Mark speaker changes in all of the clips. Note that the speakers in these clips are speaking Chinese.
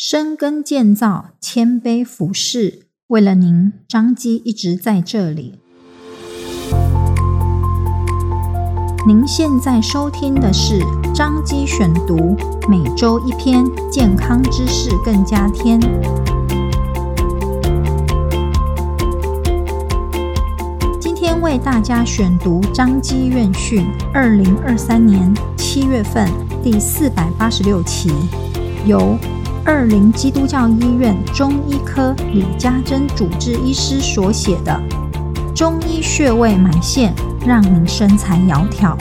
Speaker 1: 深耕建造，谦卑服侍，为了您，张基一直在这里。您现在收听的是张基选读，每周一篇健康知识，更加添。今天为大家选读张基院讯二零二三年七月份第四百八十六期，由。二灵基督教医院中医科李家珍主治医师所写的《中医穴位埋线，让您身材窈窕》。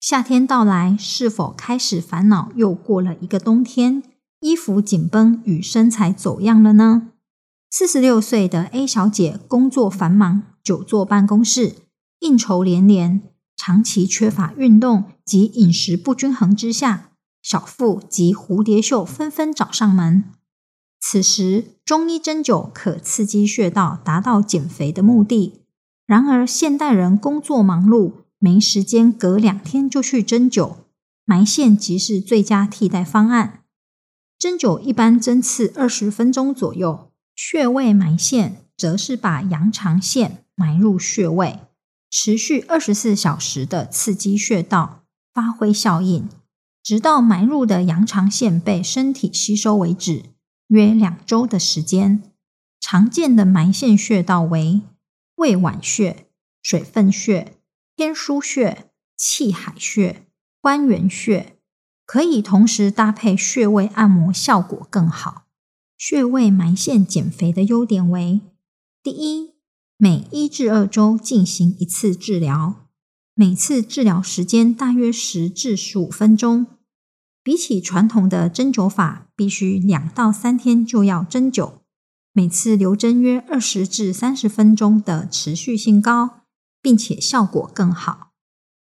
Speaker 1: 夏天到来，是否开始烦恼又过了一个冬天？衣服紧绷与身材走样了呢？四十六岁的 A 小姐工作繁忙，久坐办公室，应酬连连。长期缺乏运动及饮食不均衡之下，小腹及蝴蝶袖纷纷找上门。此时，中医针灸可刺激穴道，达到减肥的目的。然而，现代人工作忙碌，没时间隔两天就去针灸，埋线即是最佳替代方案。针灸一般针刺二十分钟左右，穴位埋线则是把羊肠线埋入穴位。持续二十四小时的刺激穴道，发挥效应，直到埋入的羊肠线被身体吸收为止，约两周的时间。常见的埋线穴道为胃脘穴、水分穴、天枢穴、气海穴、关元穴，可以同时搭配穴位按摩，效果更好。穴位埋线减肥的优点为：第一。每一至二周进行一次治疗，每次治疗时间大约十至十五分钟。比起传统的针灸法，必须两到三天就要针灸，每次留针约二十至三十分钟的持续性高，并且效果更好。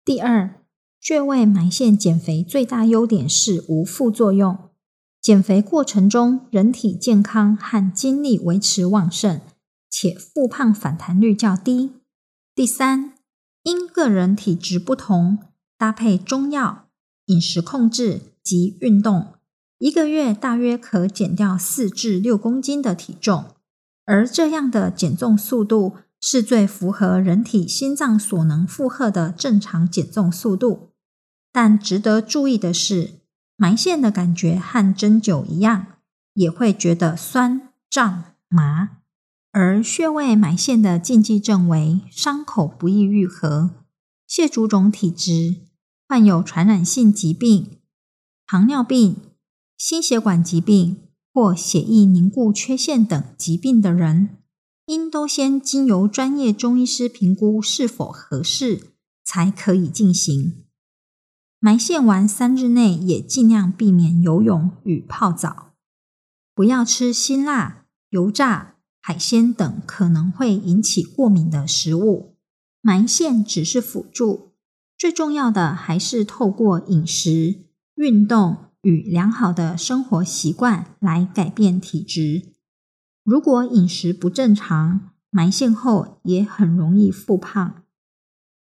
Speaker 1: 第二，穴位埋线减肥最大优点是无副作用，减肥过程中人体健康和精力维持旺盛。且复胖反弹率较低。第三，因个人体质不同，搭配中药、饮食控制及运动，一个月大约可减掉四至六公斤的体重。而这样的减重速度是最符合人体心脏所能负荷的正常减重速度。但值得注意的是，埋线的感觉和针灸一样，也会觉得酸、胀、麻。而穴位埋线的禁忌症为伤口不易愈合、蟹足肿体质、患有传染性疾病、糖尿病、心血管疾病或血液凝固缺陷等疾病的人，应都先经由专业中医师评估是否合适，才可以进行。埋线完三日内，也尽量避免游泳与泡澡，不要吃辛辣、油炸。海鲜等可能会引起过敏的食物，埋线只是辅助，最重要的还是透过饮食、运动与良好的生活习惯来改变体质。如果饮食不正常，埋线后也很容易复胖。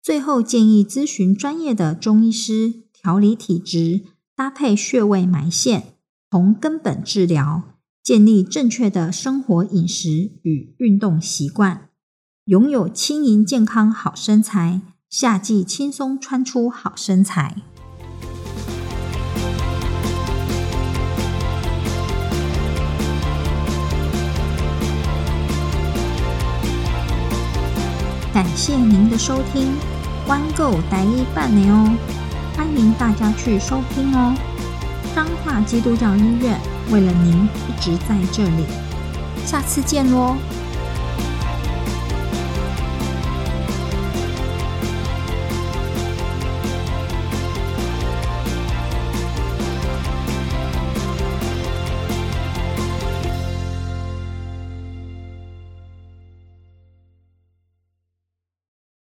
Speaker 1: 最后建议咨询专业的中医师调理体质，搭配穴位埋线，从根本治疗。建立正确的生活饮食与运动习惯，拥有轻盈健康好身材，夏季轻松穿出好身材。感谢您的收听，关购待一半呢哦，欢迎大家去收听哦。彰化基督教医院为了您一直在这里，下次见喽。